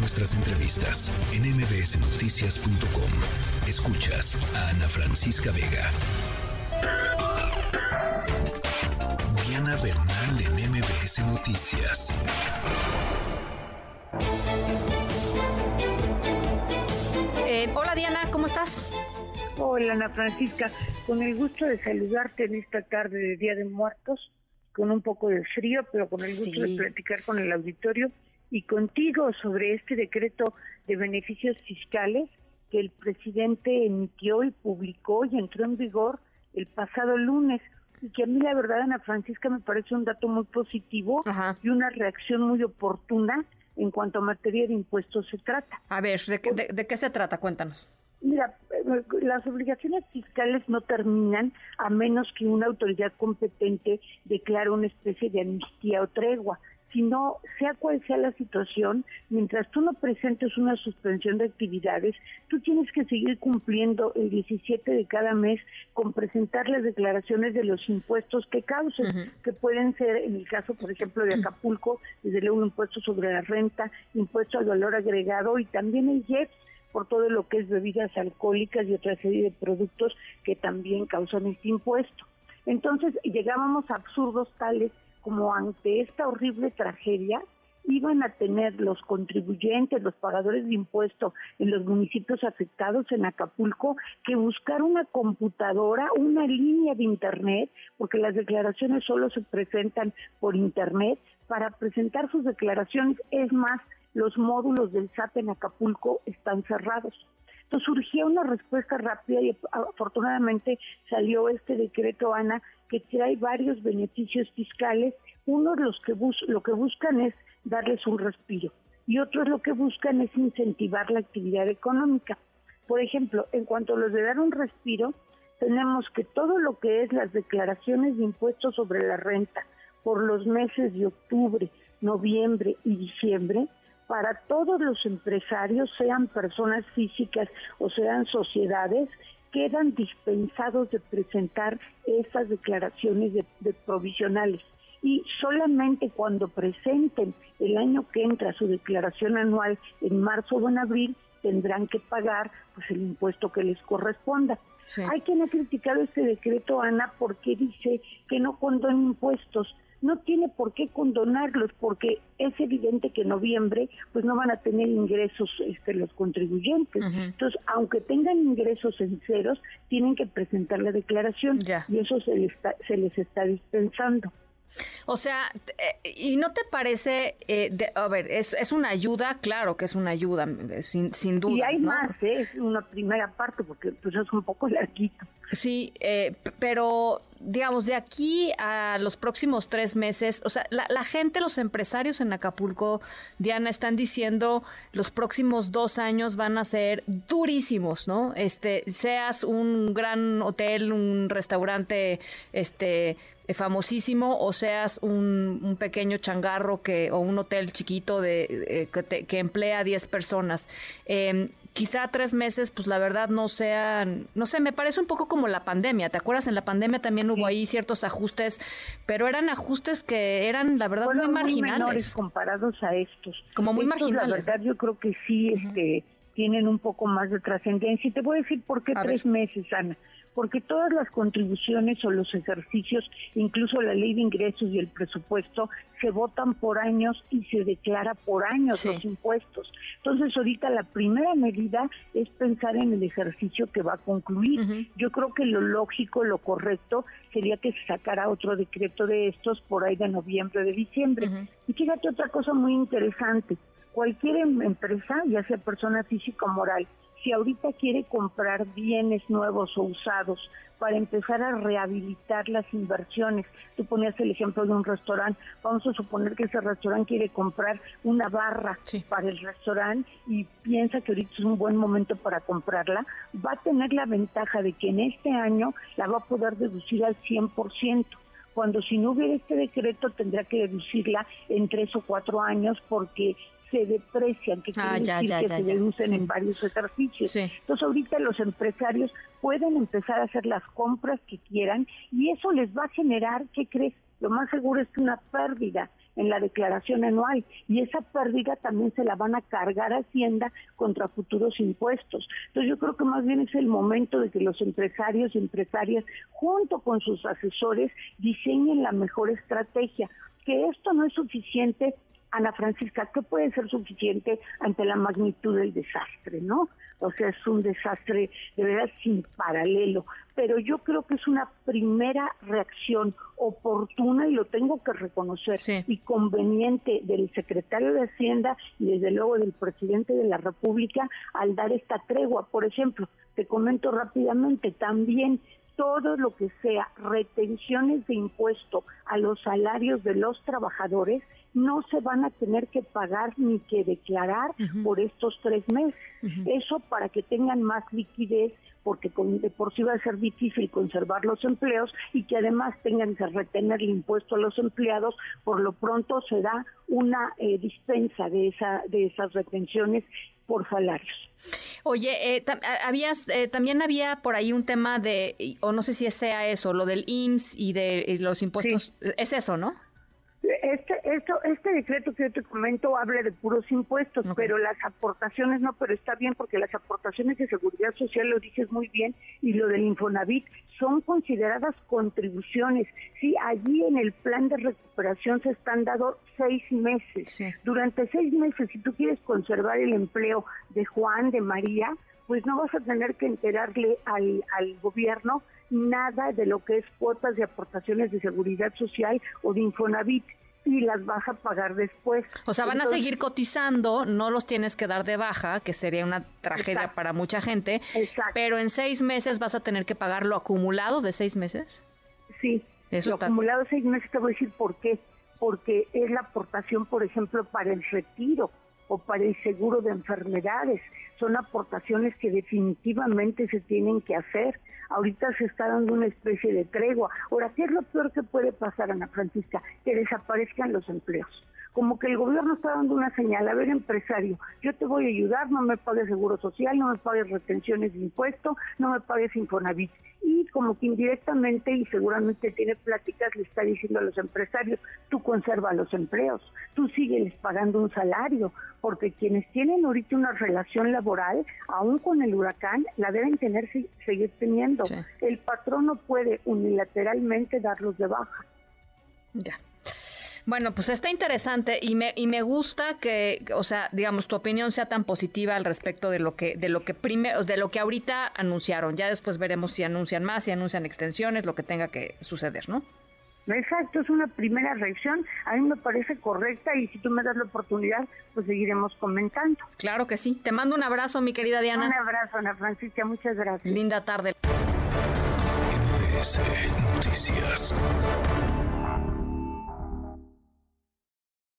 nuestras entrevistas en mbsnoticias.com. Escuchas a Ana Francisca Vega. Diana Bernal en MBS Noticias. Eh, hola Diana, ¿cómo estás? Hola Ana Francisca, con el gusto de saludarte en esta tarde de Día de Muertos, con un poco de frío, pero con el gusto de platicar con el auditorio y contigo sobre este decreto de beneficios fiscales que el presidente emitió y publicó y entró en vigor el pasado lunes y que a mí la verdad Ana Francisca me parece un dato muy positivo y una reacción muy oportuna en cuanto a materia de impuestos se trata. A ver, ¿de, de qué se trata? Cuéntanos. Mira, eh, las obligaciones fiscales no terminan a menos que una autoridad competente declare una especie de amnistía o tregua sino sea cual sea la situación, mientras tú no presentes una suspensión de actividades, tú tienes que seguir cumpliendo el 17 de cada mes con presentar las declaraciones de los impuestos que causen, que pueden ser, en el caso, por ejemplo, de Acapulco, desde luego impuesto sobre la renta, impuesto al valor agregado y también el IEPS por todo lo que es bebidas alcohólicas y otra serie de productos que también causan este impuesto. Entonces llegábamos a absurdos tales como ante esta horrible tragedia iban a tener los contribuyentes, los pagadores de impuestos en los municipios afectados en Acapulco que buscar una computadora, una línea de internet, porque las declaraciones solo se presentan por internet, para presentar sus declaraciones. Es más, los módulos del SAT en Acapulco están cerrados. Entonces surgió una respuesta rápida y afortunadamente salió este decreto, Ana, que trae varios beneficios fiscales. Unos los que lo que buscan es darles un respiro y otros lo que buscan es incentivar la actividad económica. Por ejemplo, en cuanto a los de dar un respiro, tenemos que todo lo que es las declaraciones de impuestos sobre la renta por los meses de octubre, noviembre y diciembre, para todos los empresarios, sean personas físicas o sean sociedades, quedan dispensados de presentar esas declaraciones de, provisionales. Y solamente cuando presenten el año que entra su declaración anual en marzo o en abril tendrán que pagar pues el impuesto que les corresponda. Hay quien ha criticado este decreto, Ana, porque dice que no condona impuestos no tiene por qué condonarlos porque es evidente que en noviembre pues no van a tener ingresos este, los contribuyentes. Entonces, aunque tengan ingresos en ceros, tienen que presentar la declaración y eso se les está, se les está dispensando. O sea, eh, ¿y no te parece, eh, a ver, es, es una ayuda? Claro que es una ayuda, sin, sin duda. Y hay más, ¿eh? es una primera parte, porque pues es un poco larguito. Sí, eh, pero digamos, de aquí a los próximos tres meses, o sea, la, gente, los empresarios en Acapulco, Diana, están diciendo los próximos dos años van a ser durísimos, ¿no? Este, seas un gran hotel, un restaurante, este, famosísimo, o seas un, pequeño changarro que, o un hotel chiquito de, que, que, emplea a 10 personas. Eh, quizá tres meses, pues la verdad no sean, no sé, me parece un poco como la pandemia. ¿Te acuerdas? En la pandemia también hubo ahí ciertos ajustes, pero eran ajustes que eran, la verdad, muy marginales. menores comparados a estos. Como muy marginales. La verdad, yo creo que sí, este, tienen un poco más de trascendencia. Y te voy a decir por qué tres meses, Ana porque todas las contribuciones o los ejercicios, incluso la ley de ingresos y el presupuesto, se votan por años y se declara por años los impuestos. Entonces, ahorita la primera medida es pensar en el ejercicio que va a concluir. Yo creo que lo lógico, lo correcto, sería que se sacara otro decreto de estos por ahí de noviembre, de diciembre. Y fíjate otra cosa muy interesante. Cualquier em-, empresa, ya sea persona física o moral, si ahorita quiere comprar bienes nuevos o usados para empezar a rehabilitar las inversiones. Tú ponías el ejemplo de un restaurante. Vamos a suponer que ese restaurante quiere comprar una barra para el restaurante y piensa que ahorita es un buen momento para comprarla. Va a tener la ventaja de que en este año la va a poder deducir al 100% cuando si no hubiera este decreto tendrá que deducirla en tres o cuatro años porque se deprecian, que ah, quiere decir que se deducen en varios ejercicios. Entonces ahorita los empresarios pueden empezar a hacer las compras que quieran y eso les va a generar, ¿qué crees? lo más seguro es una pérdida en la declaración anual y esa pérdida también se la van a cargar Hacienda contra futuros impuestos. Entonces yo creo que más bien es el momento de que los empresarios y empresarias junto con sus asesores diseñen la mejor estrategia, que esto no es suficiente Ana Francisca, ¿qué puede ser suficiente ante la magnitud del desastre, no? O sea, es un desastre de verdad sin paralelo, pero yo creo que es una primera reacción oportuna y lo tengo que reconocer y conveniente del secretario de Hacienda y desde luego del presidente de la República al dar esta tregua. Por ejemplo, te comento rápidamente, también todo lo que sea retenciones de impuesto a los salarios de los trabajadores no se van a tener que pagar ni que declarar por estos tres meses. Eso para que tengan más liquidez, porque de por sí va a ser difícil conservar los empleos y que además tengan que retener el impuesto a los empleados, por lo pronto se da una eh, dispensa de, esa, de esas retenciones por salarios. Oye, eh, habías, eh, también había por ahí un tema de, o no sé si sea eso, lo del IMSS y de los impuestos, es eso, ¿no? Este, esto, este decreto que yo te comento habla de puros impuestos, pero las aportaciones no, pero está bien porque las aportaciones de seguridad social lo dices muy bien y lo del Infonavit son consideradas contribuciones. Sí, allí en el plan de recuperación se están dando seis meses. Durante seis meses, si tú quieres conservar el empleo de Juan, de María, pues no vas a tener que enterarle al, al gobierno nada de lo que es cuotas de aportaciones de seguridad social o de Infonavit y las vas a pagar después. O sea, van a seguir cotizando, no los tienes que dar de baja, que sería una tragedia para mucha gente, exacto. pero en seis meses vas a tener que pagar lo acumulado de seis meses. Sí, Eso lo acumulado de seis meses te voy a decir por qué. Porque es la aportación, por ejemplo, para el retiro o para el seguro de enfermedades. Son aportaciones que definitivamente se tienen que hacer. Ahorita se está dando una especie de tregua. Ahora, ¿qué es lo peor que puede pasar, Ana Francisca? Que desaparezcan los empleos como que el gobierno está dando una señal, a ver empresario, yo te voy a ayudar, no me pagues seguro social, no me pagues retenciones de impuesto, no me pagues Infonavit y como que indirectamente y seguramente tiene pláticas le está diciendo a los empresarios, tú conserva los empleos, tú sigues pagando un salario, porque quienes tienen ahorita una relación laboral, aún con el huracán, la deben tener seguir teniendo. El patrón no puede unilateralmente darlos de baja. Ya. Bueno, pues está interesante y me, y me gusta que, o sea, digamos, tu opinión sea tan positiva al respecto de lo que, de lo que primero, de lo que ahorita anunciaron. Ya después veremos si anuncian más, si anuncian extensiones, lo que tenga que suceder, ¿no? Exacto, es una primera reacción. A mí me parece correcta y si tú me das la oportunidad, pues seguiremos comentando. Claro que sí. Te mando un abrazo, mi querida Diana. Un abrazo, Ana Francisca. Muchas gracias. Linda tarde. Noticias.